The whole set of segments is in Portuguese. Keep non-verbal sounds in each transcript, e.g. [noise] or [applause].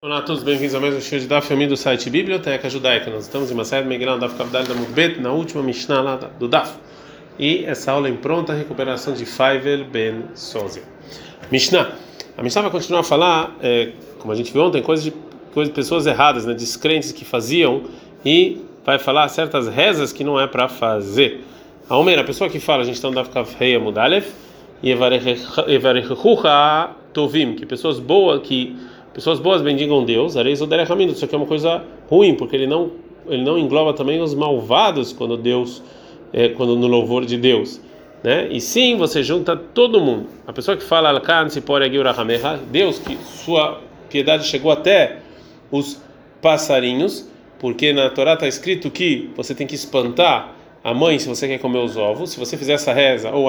Olá a todos, bem-vindos a mais um show de Daf do site Biblioteca Judaica. Nós estamos em uma série Megillah, Daf Kavdal da Mudbet, na última Mishnah lá do Daf. E essa aula em pronta recuperação de Faivel Ben Sozia. Mishnah. A Mishnah vai continuar a falar, é, como a gente viu ontem, coisas de pessoas erradas, né, descrentes que faziam e vai falar certas rezas que não é para fazer. A Omer, a pessoa que fala, a gente está no Daf Kavheia Mudalef, e Evarechucha Tovim, que pessoas boas que Pessoas boas bendigam Deus, areis o isso aqui é uma coisa ruim, porque ele não ele não engloba também os malvados quando Deus é, quando no louvor de Deus, né? E sim, você junta todo mundo. A pessoa que fala Deus que sua piedade chegou até os passarinhos, porque na Torá está escrito que você tem que espantar a mãe se você quer comer os ovos. Se você fizer essa reza, ou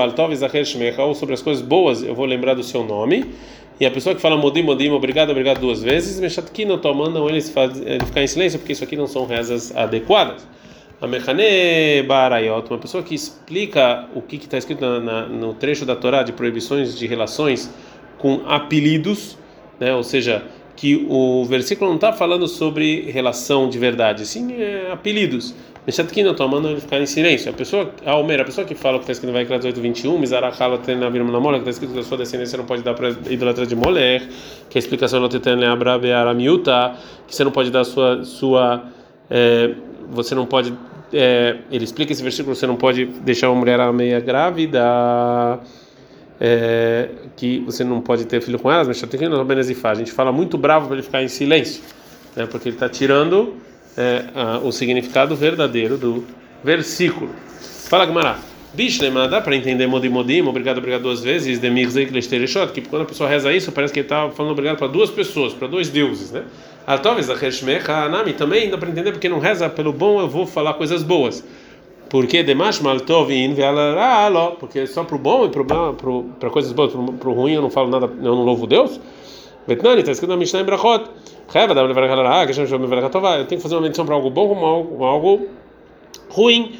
ou sobre as coisas boas, eu vou lembrar do seu nome. E a pessoa que fala modim, modim, obrigado, obrigado duas vezes, não mandam eles ele ficar em silêncio, porque isso aqui não são rezas adequadas. A Mechane Barayot, uma pessoa que explica o que está escrito na, na, no trecho da Torá de proibições de relações com apelidos, né? ou seja, que o versículo não está falando sobre relação de verdade, sim é, apelidos. Eu estou mandando ele ficar em silêncio. A pessoa, a Almeida, a pessoa que fala o que está escrito no Vaikra 18, 21, Mizarakhala Tenavir Namola, que está escrito que a sua descendência não pode dar para idolatria de Moler, que a explicação não tem Abramiuta, que você não pode dar sua. sua é, você não pode. É, ele explica esse versículo, você não pode deixar uma mulher meia grávida. É, que você não pode ter filho com elas, mas a gente fala muito bravo para ele ficar em silêncio, né, porque ele está tirando é, a, o significado verdadeiro do versículo. Fala, Gamara. Bishlema, dá para entender modim modim, obrigado, obrigado duas vezes, demirzeik lestereshot, que quando a pessoa reza isso, parece que ele está falando obrigado para duas pessoas, para dois deuses, né? Talvez a Heshmecha Anami também dá para entender porque não reza pelo bom, eu vou falar coisas boas. Porque demash maltovin ve'alaralo, porque só para o bom e para coisas boas, para o ruim eu não falo nada, eu não louvo Deus. Betnani, está escrito na Mishnah em Brachot. Eu tenho que fazer uma menção para algo bom como algo, ruim.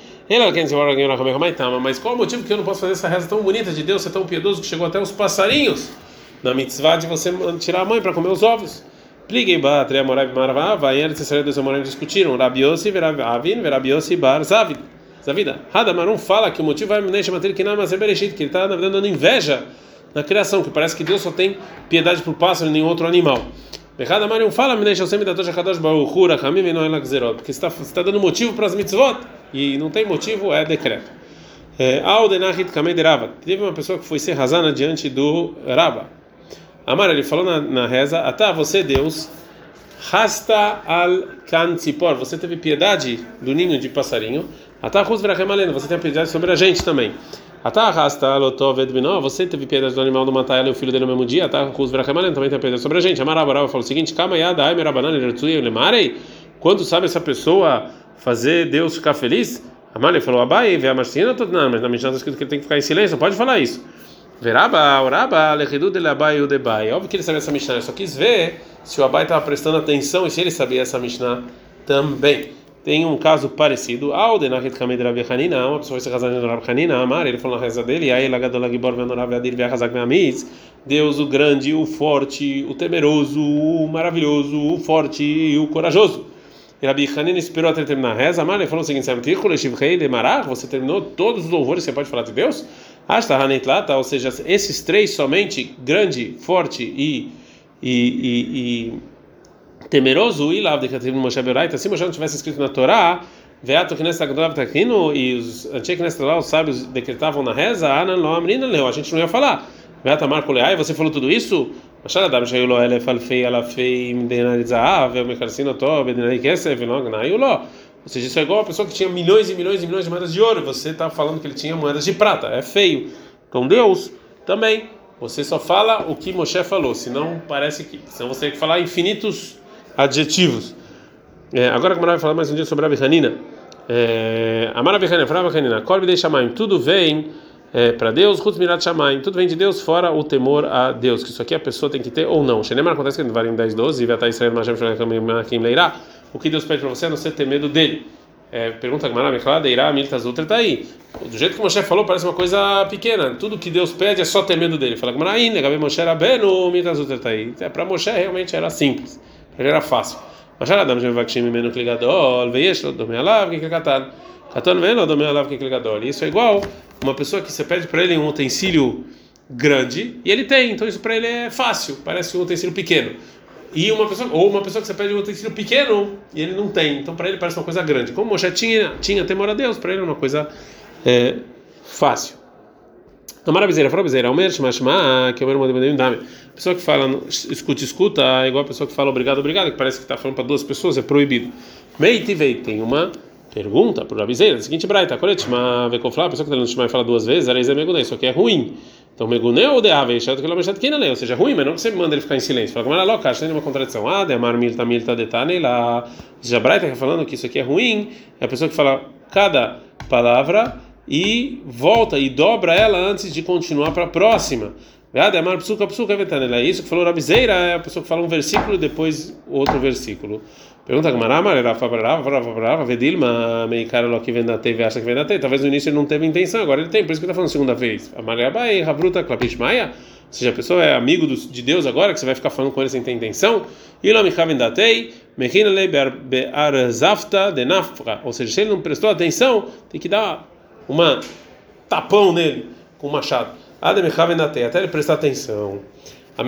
Mas qual o motivo que eu não posso fazer essa reza tão bonita de Deus, ser tão piedoso que chegou até os passarinhos na mitzvah de você tirar a mãe para comer os ovos? Pliguei Batria Morav Marvava, e eles e dois Amorim discutiram. Rabiosi, Avin, Verabiosi, Bar, Zavid. Zavida. Hadamar não fala que o motivo é que ele está na verdade dando inveja na criação, que parece que Deus só tem piedade por pássaro e nenhum outro animal. Errada Mariam fala, da porque está está dando motivo para as mitzvot e não tem motivo é decreto. É, Aldenachit kamei Rava. Teve uma pessoa que foi ser razana diante do Rava. Amar ele falou na, na reza, Atá, você Deus, Rasta al Kantzipor, você teve piedade do ninho de passarinho. Atá, Rus você tem piedade sobre a gente também. Lotoved bino, você teve piedade do animal do matar ela e o filho dele no mesmo dia, Atahus vrachemalen também tem piedade sobre a gente. Amarabarava falou o seguinte: Kama yada ai merabanan lertui lemarei. Quando sabe essa pessoa fazer Deus ficar feliz? Amalei falou: Abai, vê a marcina, não, mas na Mishnah está escrito que ele tem que ficar em silêncio, pode falar isso. Veraba, oraba, lechidu de abai o debai. Óbvio que ele sabia essa Mishnah, só quis ver se o Abai estava prestando atenção e se ele sabia essa Mishnah também. Tem um caso parecido. Aldenachit Kamed Rav Hanina, uma pessoa se casar com Rav Hanina, Amar, ele falou na reza dele, aí Lagadol Gibor Venorav Adir Viachazak Meamiz, Deus o grande, o forte, o temeroso, o maravilhoso, o forte e o corajoso. E Rabi Hanina esperou até terminar a reza, Amar, ele falou o seguinte: sabe você terminou todos os louvores que você pode falar de Deus? Asta Hanetlata, ou seja, esses três somente, grande, forte e. e, e, e temeroso e lá de Moshe Beraita, se Moshe não tivesse escrito na Torá, Veato que nesta Takino e os antigos nesta lá os sábios decretavam na reza, Anan lo amrina leu, a gente não ia falar. Veata Marco Leai, você falou tudo isso? Machadam Shayulo Elef Alfei Alafei Mdenarizav, o Mekarcino Tob, Denari Kesef, Nognayulo. Ou seja, isso é igual a pessoa que tinha milhões e milhões e milhões de moedas de ouro, você está falando que ele tinha moedas de prata, é feio. Com Deus também. Você só fala o que Moshe falou, senão parece que. Senão você tem que falar infinitos adjetivos. É, agora que vai falar mais um dia sobre a Hanina. É, a Hanina, Rabi Hanina, Korbe de Shamaim, tudo vem é, para Deus, Ruth Mirat Shamaim, tudo vem de Deus, fora o temor a Deus, que isso aqui a pessoa tem que ter ou não. Shenemar acontece que no Varim 10, 12, vai estar Israel Mashem Shemakim Leirá, o que Deus pede para você é não ser ter medo dele. É, pergunta a Gamara, Mechala, Deirá, Miltas Ultra, está aí. Do jeito que Moshe falou, parece uma coisa pequena. Tudo que Deus pede é só ter medo dele. Fala Gamara, Ine, Gabi Moshe Rabenu, Miltas Ultra, está aí. É, para Moshe realmente era simples. já era fácil. Mas vai que menos ligador, veish lo domei alav que katan. Katan vem lo domei alav que ligador. Isso é igual uma pessoa que você pede para ele um utensílio grande e ele tem, então isso para ele é fácil, parece um utensílio pequeno. E uma pessoa ou uma pessoa que você pede um utensílio pequeno e ele não tem, então para ele parece uma coisa grande. Como Moshe tinha tinha temor a Deus, para ele é uma coisa é, fácil. Tomara bizeira, fora bizeira, Almer, Shema, Shema, que eu era uma dame. Pessoa que fala, escuta, escuta, é igual a pessoa que fala obrigado, obrigado, que parece que está falando para duas pessoas, é proibido. Meiti vei, tem uma pergunta para a bizeira, seguinte, Braita, Koret, Shema, Vekoflá, a pessoa que está no Shema e fala duas vezes, era isso Megunei, isso aqui é ruim. Então, Megunei ou Deave, Chato Kilomechat Kinale, ou seja, ruim, mas não que você manda ele ficar em silêncio. Fala, como era louca, acha uma contradição. Ah, Demar Milta Milta Detane lá. Já Braita está falando que isso aqui é ruim, é a pessoa que fala cada palavra e volta e dobra ela antes de continuar para a próxima. É isso que falou Rabizeira, é a pessoa que fala um versículo e depois outro versículo. Pergunta acha que. Talvez no início ele não teve intenção, agora ele tem, por isso que ele está falando segunda vez. Ou seja, a pessoa é amigo de Deus agora, que você vai ficar falando com ele sem ter intenção. Ilomichavendatei, Mechinale Bearzafta de Nafra. Ou seja, se ele não prestou atenção, tem que dar uma tapão nele com um machado. Até ele prestar atenção. A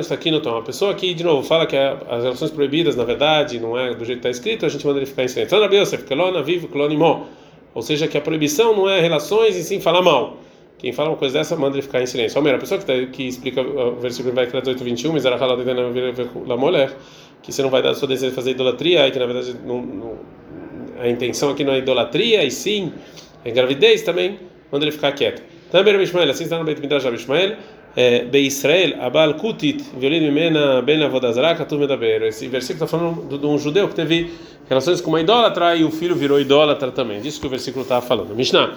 está aqui no. A pessoa aqui, de novo, fala que as relações proibidas, na verdade, não é do jeito que está escrito, a gente manda ele ficar em silêncio. Então. Ou seja, que a proibição não é relações e sim falar mal. Quem fala uma coisa dessa, manda ele ficar em silêncio. Almeida, a pessoa que, tá, que explica o versículo vai 18, 21, que você não vai dar sua desejo de fazer idolatria, e que na verdade não, não, a intenção aqui não é idolatria, e sim é gravidez também, manda ele ficar quieto. Também Rabi Ishmael, assim está no Beit Midrash Rabi Ishmael, é, Be Israel, Abal Kutit, violino Mimena, Ben Avodazara, Katu Medaber. Esse versículo está falando de um judeu que teve relações com uma idólatra e o filho virou idólatra também. Disso que o versículo estava falando. Mishnah.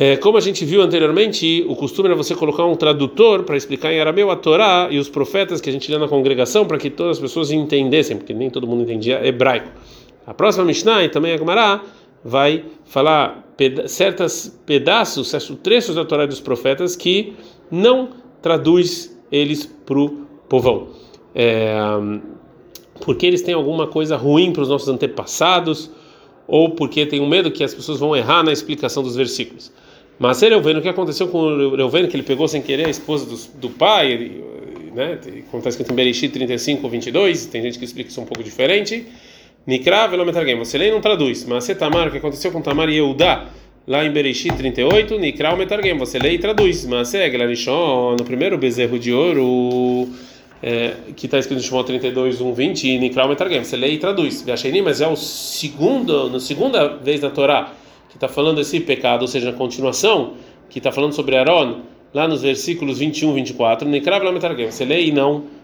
É, como a gente viu anteriormente, o costume era você colocar um tradutor para explicar em arameu a Torá e os profetas que a gente lê na congregação para que todas as pessoas entendessem, porque nem todo mundo entendia hebraico. A próxima Mishnah e também a Gemara vai falar peda certos pedaços, certos trechos da Torá dos profetas que não traduz eles para o povão. É, porque eles têm alguma coisa ruim para os nossos antepassados, ou porque tem um medo que as pessoas vão errar na explicação dos versículos. Mas ele Reuven, o que aconteceu com o Reuven, que ele pegou sem querer a esposa do, do pai, ele, né, como está escrito em Bereshit 35, 22, tem gente que explica isso um pouco diferente. Nikra velometargem. Você lê e não traduz. Mas você Tamar, o que aconteceu com Tamar e Eudá, lá em Bereshit 38, Nikra metargem. Você lê e traduz. Mas é Glarishon, no primeiro bezerro de ouro, é, que está escrito em Shimon 32, 1, 20, e Nikra metargem. Você lê e traduz. Vacheni, mas é o segundo, na segunda vez na Torá, que está falando esse pecado, ou seja, a continuação, que está falando sobre Aaron, lá nos versículos 21, 24, Nikra velometargem. Você lê e não Traduz.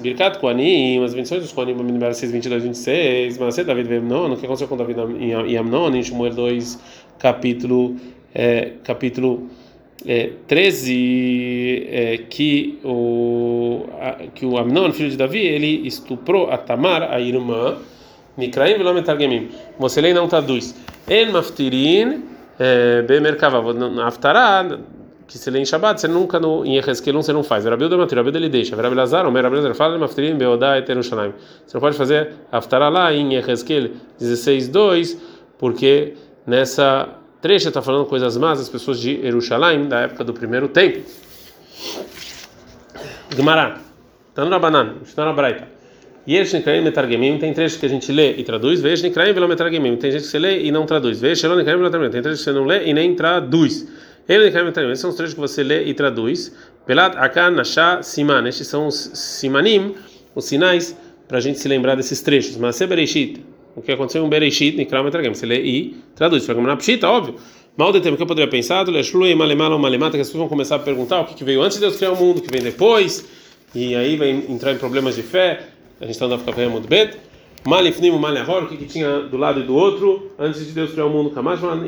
Birkat Koanim, as bendições dos Koanim, número 6, 22, 26. Mas David veio Amnon, o que aconteceu com David e Amnon, em Shmuel 2, capítulo, é, capítulo é, 13, é, que, o, a, que o Amnon, filho de Davi, ele estuprou a Tamar, a irmã, Nikraim Velom Etargemim. Você lê e não traduz. En Maftirin, é, Bemerkava, Aftará, que se lê em Shabbat, você nunca no, em Ezequiel você não faz. Rabi Uda Matir, Rabi ele deixa. Rabi Lazar, Omer Rabi Lazar, fala Maftirim Beodá et Yerushalayim. Você não pode fazer Haftarah lá em Ezequiel 16:2, porque nessa trecha está falando coisas más das pessoas de Jerusalém da época do primeiro templo. Gemara, Tanura Banan, Mishnah Braita. Yesh Nikraim Metargemim, tem trechos que a gente lê e traduz, Vesh Nikraim Velo Metargemim, tem gente que você lê e não traduz, Vesh Shelon Nikraim Velo Metargemim, tem trechos que você não lê e nem traduz. Esses são os trechos que você lê e traduz. Pelat, Akan, Nashá, Siman. Estes são os Simanim, os sinais, para a gente se lembrar desses trechos. Mas se Bereshit, o que aconteceu em Bereshit, Nikram Metragem, você lê e traduz. Para na Pshita, óbvio. Mal de tempo que eu poderia pensar, Leshlui, Malemala, Malemata, que as pessoas vão começar a perguntar o que veio antes de Deus criar o mundo, o que vem depois, e aí vai entrar em problemas de fé. A gente está andando a ficar muito bem. Malifnim, Malehor, o que tinha do lado e do outro, antes de Deus criar o mundo, Kamashman,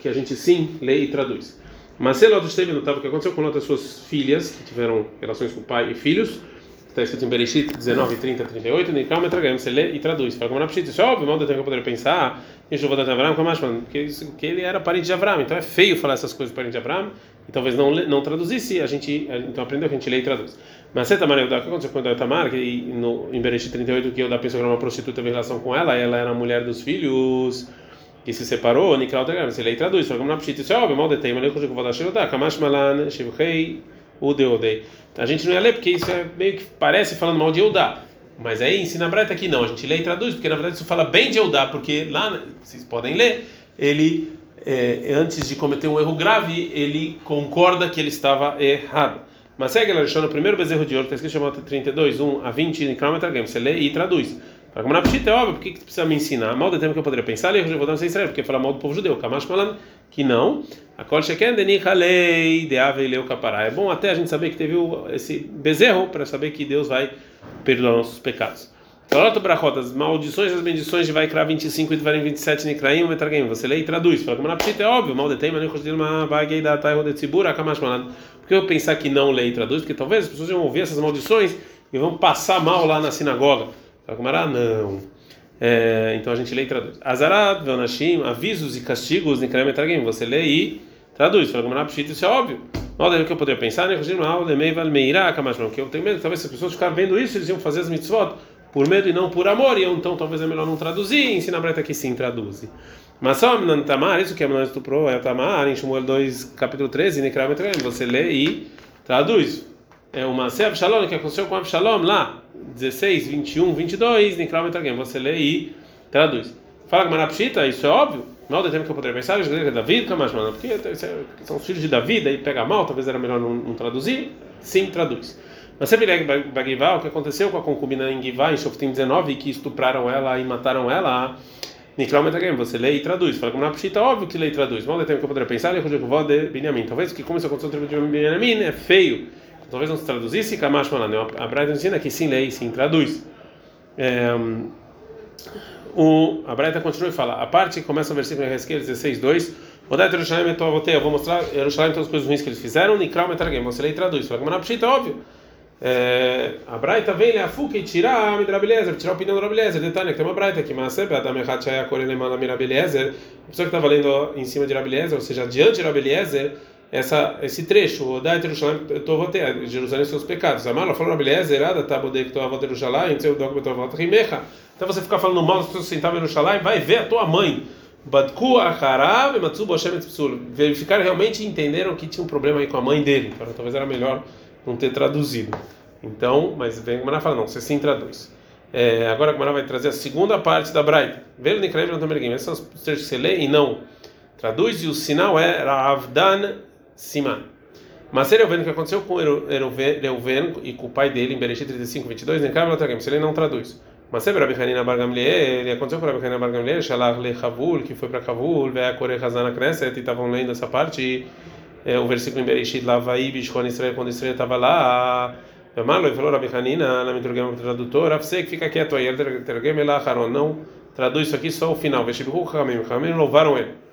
que a gente sim lê e traduz. Mas se Lot esteve no o que aconteceu com Lot suas filhas, que tiveram relações com o pai e filhos, está escrito em Bereshit 19, 30, 38, Nikal Metragam, você lê e traduz. Fala como na Pshit, isso é óbvio, mal que eu poderia pensar, isso dar de Avram, como acho, que, que ele era parente de Avram, então é feio falar essas coisas parente de Avram, e talvez não, não traduzisse, a gente então aprendeu que a gente lê e traduz. Mas você Tamar Eudá, o que aconteceu com Tamar? Que no, em Bereshit 38, que Eudá pensou que era uma prostituta teve relação com ela, ela era a mulher dos filhos que se separou, Nikral Tegram, se ele traduz, só como na Pshit, isso é óbvio, mal detém, mas eu vou dar Shirotá, Kamash Malan, Shivhei, Udeodei. A gente não ia ler porque isso é meio que parece falando mal de Eudá. Mas aí ensina a Breta aqui não, a gente lê e traduz, porque na verdade isso fala bem de Eudá, porque lá, vocês podem ler, ele, é, antes de cometer um erro grave, ele concorda que ele estava errado. Mas segue lá, no primeiro bezerro de ouro, está escrito chamado 32, 1 a 20, em você lê e traduz. Fala na Pshita, é óbvio, por que, que precisa me ensinar? Mal do tempo que eu poderia pensar, eu vou dar um Israel, porque fala mal do povo judeu. Kamash falando que não. A Kol Sheken Denichalei Deave Leu Kapará. É bom até a gente saber que teve esse bezerro para saber que Deus vai perdoar nossos pecados. Fala Brachot, as maldições as bendições de Vaikra 25 e de Varim 27 Nikraim, Metragim. Você lê e traduz. Fala na Pshita, é óbvio, mal de uma vaguei da Taiho de Tzibura, Kamash falando. Por que eu pensar que não lê e traduz? Porque talvez as pessoas vão ouvir essas maldições e vão passar mal lá na sinagoga. Fala não. É, então a gente lê e traduz. Azarat, Vanashim, avisos e castigos, Nikrem Etragim. Você lê e traduz. Fala Gamara Pshit, isso é óbvio. Não deve que eu poderia pensar, né? Que eu tenho medo, talvez se as pessoas ficarem vendo isso, eles iam fazer as mitzvot por medo e não por amor, e eu, então talvez é melhor não traduzir, ensina a Breta que sim, traduz. Mas só Tamar, isso que Manan estuprou, é o Tamar, em Shmuel 2, capítulo 13, Nikrem Etragim. Você lê e traduz. É uma Sev Shalom, que aconteceu com Absalom lá 16, 21, 22, Nikral Metragem. Você lê e traduz. Fala que Marapshita, isso é óbvio. Mal do tempo que eu poderia pensar, eu é David, Kamash, mano, porque são os filhos de Davi, aí pega mal, talvez era melhor não, não traduzir. Sim, traduz. Mas sempre Bagivá, o que aconteceu com a concubina em Givá, em Shoftim 19, que estupraram ela e mataram ela, Nikral Metragem, você lê e traduz. Fala que Marapshita, óbvio que lê e traduz. Mal do tempo que eu poderia pensar, eu de Benjamin. Talvez que como isso aconteceu com o tribo de Benjamin, é feio talvez não se traduzisse, Kamash Malane. A Braita ensina que sim, lei, sim, traduz. É, o, a Braita continua e fala: a parte que começa o versículo em Ezequiel 16, 2. Odai Jerusalém, eu vou mostrar Jerusalém todas as coisas ruins que eles fizeram, Nikral Metargem, você lê e traduz. Fala, mas é óbvio. É, a Braita vem, ele afuca e tira a Midrabelezer, tirar a opinião do Rabelezer. Detalhe, que tem uma Braita aqui, mas sempre a Damechat Shaya Korelemana Mirabelezer, a pessoa que está valendo em cima de Rabelezer, ou seja, diante de Rabelezer, essa, esse trecho, o da Jerusalém, Jerusalém seus pecados. Amala falou na beleza, errada, tá que Jerusalém, o dogma avó rimecha. Então você ficar falando mal das pessoas que sentavam em Jerusalém, vai ver a tua mãe. Badku acharav e matsu boshem etzpsul. Verificaram realmente e entenderam que tinha um problema aí com a mãe dele. Então talvez era melhor não ter traduzido. Então, mas vem como fala, não, você sim traduz. É, agora a Gemara vai trazer a segunda parte da Braita. Velo Nikraim não Esses são os trechos você lê e não traduz, e o sinal é Ravdan Siman. Mas Reuven, o que aconteceu com Reuven e com o pai dele em Bereshit 35, 22, em Kabbalah Tragem, se ele não traduz. Mas se Rabi Hanina Bar Gamliel, aconteceu com Rabi Hanina Bar Gamliel, Shalach le Chavul, que foi para Chavul, veio a Kore Hazana Knesset, e estavam lendo essa parte, e, é, o versículo em Bereshit, lá vai Bishkon Israel, quando Israel estava lá, Marlo, falou Rabi Hanina, na Miturgama tradutor, Afsek, fica quieto aí, ele Tergem lá, Haron, não traduz isso aqui só o final, Veshibihu Hamim, Hamim louvaram ele.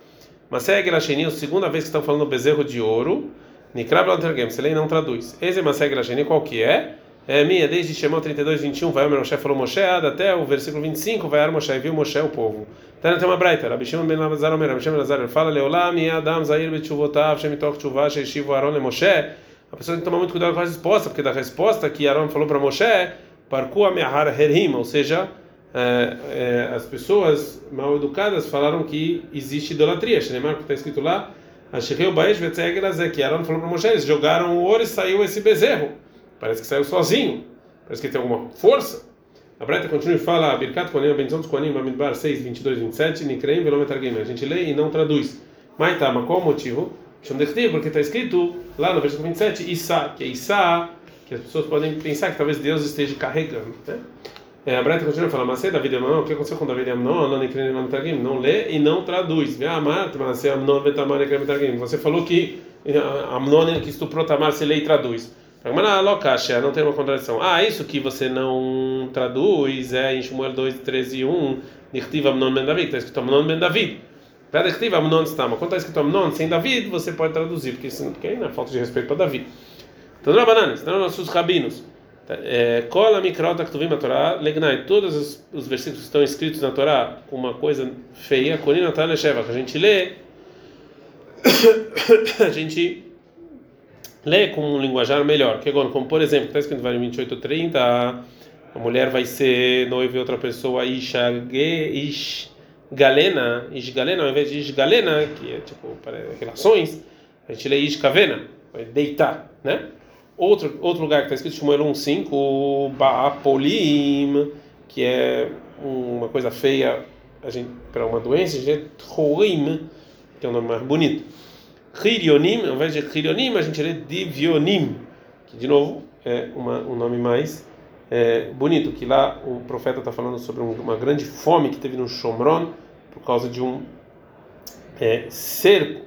Mas segue Lasheni, a segunda vez que estão falando bezerro de ouro, Nikrab Lantergem, se lei não traduz. Esse Maseg Lasheni, qual que é? É minha, desde Shemot 32, 21, vai o Moshe falou Moshe, até o versículo 25, vai Moshe, viu Moshe o povo. Então tem uma braita, Rabi Shimon ben Lazar Omer, Rabi Shimon Lazar, fala, Leolam, Adam, Zair, Betchuvotav, Shemitok, Tchuvah, Sheishivu, Aron, Le Moshe. A pessoa tem que tomar muito cuidado com a resposta, porque da resposta que Aaron falou para Moshe, Parku Ameahar Herim, ou seja, é, é, as pessoas mal educadas falaram que existe idolatria. Shneimar, que está escrito lá, Ashireu Baesh Vetzegrazé, que Aaron falou para Moshe, eles jogaram o ouro e saiu esse bezerro. Parece que saiu sozinho. Parece que tem alguma força. A Breta continua e fala, Birkat Konim, a bendição dos Konim, Bamidbar 6, 22, 27, Nikreim, Velometargim. A gente lê e não traduz. Mas tá, mas qual o motivo? Porque está escrito lá no versículo 27, Issa, que é Issa, que as pessoas podem pensar que talvez Deus esteja carregando. Né? É, a Breta continua falando, mas David e Amnon, o que aconteceu com David Amnon? Não, não lê e não traduz. Você falou que eh, Amnon que estuprou Tamar, se lê e traduz. Não tem uma contradição. Ah, isso que você não traduz é em Shmuel 2, 13 e 1, Nirtiv Amnon ben David, está escrito Amnon ben David. Para Nirtiv Amnon está, mas quando está escrito Amnon sem David, você pode traduzir, porque, aí não é falta de respeito para David. Então, não é bananas, não nossos rabinos. Cola Mikrota Ktuvim a Torá, Legnai, todos os, os, versículos que estão escritos na Torá com uma coisa feia, Korina Tana Sheva, que a gente lê, [coughs] a gente lê com um linguajar melhor. Que agora, como por exemplo, está escrito em 28:30, a mulher vai ser noiva de outra pessoa, isha ish galena, ish galena, ao invés de ish galena, que é tipo para relações, a gente lê ish kavena, vai deitar, né? Outro outro lugar que está escrito Shmuel 1:5, ba'apolim, que é uma coisa feia para uma doença, a gente lê troim, que é um nome mais bonito. Chirionim, ao invés de Chirionim, a gente lê Divionim, que de novo é uma, um nome mais é, bonito, que lá o profeta está falando sobre um, uma grande fome que teve no Shomron por causa de um é, cerco,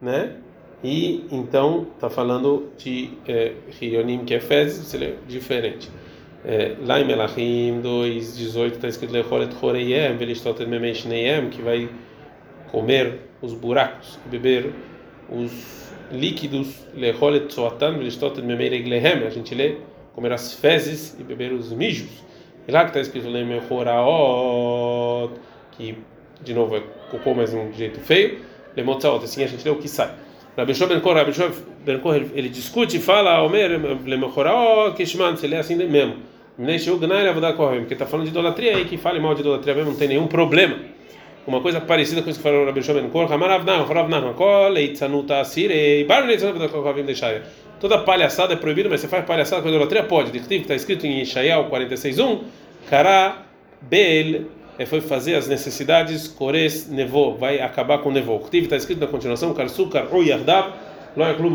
né? E então está falando de é, Chirionim, que é fezes, diferente. Lá em Melachim 2:18 está escrito Lecholet Choreyem, Velishtotet Memei Shneyem, que vai comer os buracos, beber os líquidos, leholet soatan, velishtotet memereglehem, a gente lê, comer as fezes e beber os mijos. E lá que está escrito lemechoraot, que de novo é cocô, mas de um jeito feio, lemotzaot, assim a gente lê o que sai. Rabishov Ben Kor, Rabishov Ben Kor, ele discute e fala, Omer, lemechoraot, kishman, se lê assim mesmo. Porque está falando de idolatria aí, que fale mal de idolatria mesmo, não tem nenhum problema uma coisa parecida com isso que falou o Rabi Shimon Kor, Hamarav Nahum, Rav Nahum, Kol, Eitzanut Asirei, Bar Leitzanut Kovavim Deixaia. Toda palhaçada é proibida, mas você faz palhaçada com idolatria? Pode. está escrito em Ishael 46.1, Kara Bel, é, foi fazer as necessidades, Kores Nevo, vai acabar com Nevo. Tiv está escrito na continuação, Karsukar ou Yardav, Loyaklum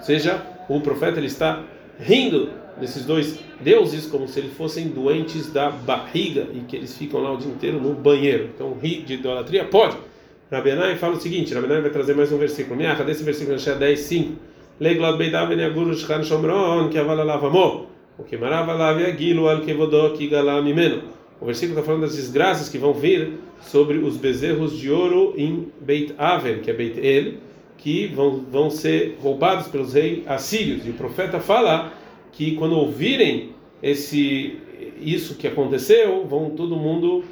seja, o profeta ele está rindo desses dois deuses como se eles fossem doentes da barriga e que eles ficam lá o dia inteiro no banheiro. Então, rir de idolatria pode. Rabenai fala o seguinte: Rabenai vai trazer mais um versículo. Minha, cadê esse versículo? Achei 10, 5. Leiglot Beidav Neaguru Shchan Shomron, que avala lavamo. O que marava lav yagilu al kevodó que galá mimeno. O versículo está falando das desgraças que vão vir sobre os bezerros de ouro em Beit Aven, que é Beit El, que vão, vão ser roubados pelos reis assírios. E o profeta fala que quando ouvirem esse isso que aconteceu, vão todo mundo,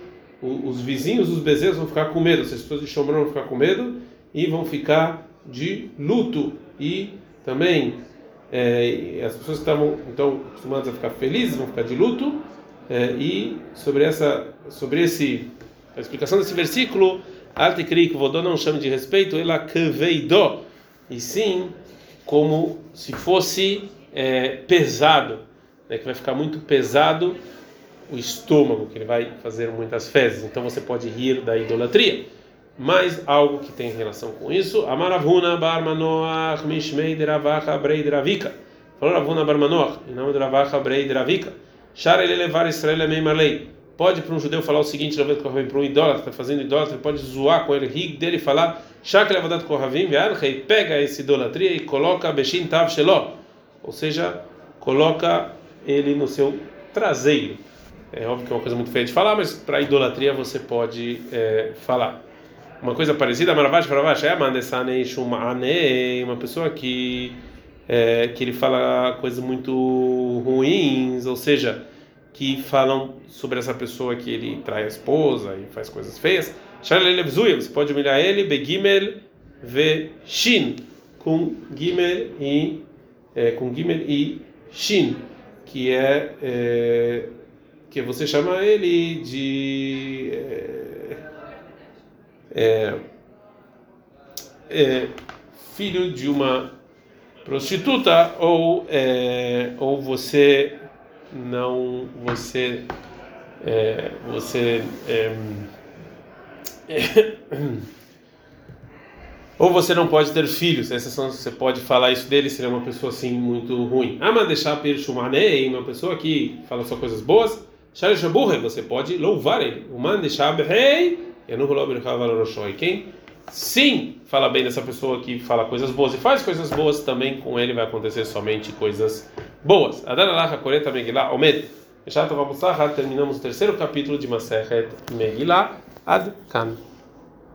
os vizinhos dos bezerros vão ficar com medo, as pessoas de Shomron vão ficar com medo e vão ficar de luto e também é, as pessoas que estavam então acostumadas a ficar felizes vão ficar de luto e sobre essa sobre esse a explicação desse versículo Alte que Vodó não chama de respeito, ela kveidó, e sim como se fosse é, pesado, né, que vai ficar muito pesado o estômago, que ele vai fazer muitas fezes. Então você pode rir da idolatria. Mas algo que tem relação com isso, Amaravuna Barmanoach Mishmei Deravacha Brei Dravika. Falou Ravuna Barmanoach, e não Deravacha Brei Dravika. Shar ele levar Israel Meimarlei. Pode para um judeu falar o seguinte, para um idólatra, está fazendo idólatra, pode zoar com ele, rir dele falar, Shak Levadat Kohavim, pega essa idolatria e coloca Beshin Tav Sheló ou seja, coloca ele no seu traseiro. É óbvio que é uma coisa muito feia de falar, mas para idolatria você pode é, falar. Uma coisa parecida, Maravash Maravash é uma pessoa que é, que ele fala coisas muito ruins, ou seja, que falam sobre essa pessoa que ele trai a esposa e faz coisas feias. Você pode humilhar ele, Begimel ve Shin, com Gimel e é, com Gimel e Shin, que é, é, que você chama ele de é, é, é filho de uma prostituta ou é, ou você não você você [coughs] ou você não pode ter filhos, essa são, você pode falar isso dele se ele é uma pessoa assim muito ruim. Ah, mas deixar Pirchumanei, uma pessoa que fala só coisas boas, Sharishaburre, você pode louvar ele. O man deixar rei, eu não vou Quem sim fala bem dessa pessoa que fala coisas boas e faz coisas boas, também com ele vai acontecer somente coisas boas. Adanalacha Koreta Megillah Omed. Terminamos o terceiro capítulo de Masechet Megillah Ad Kan.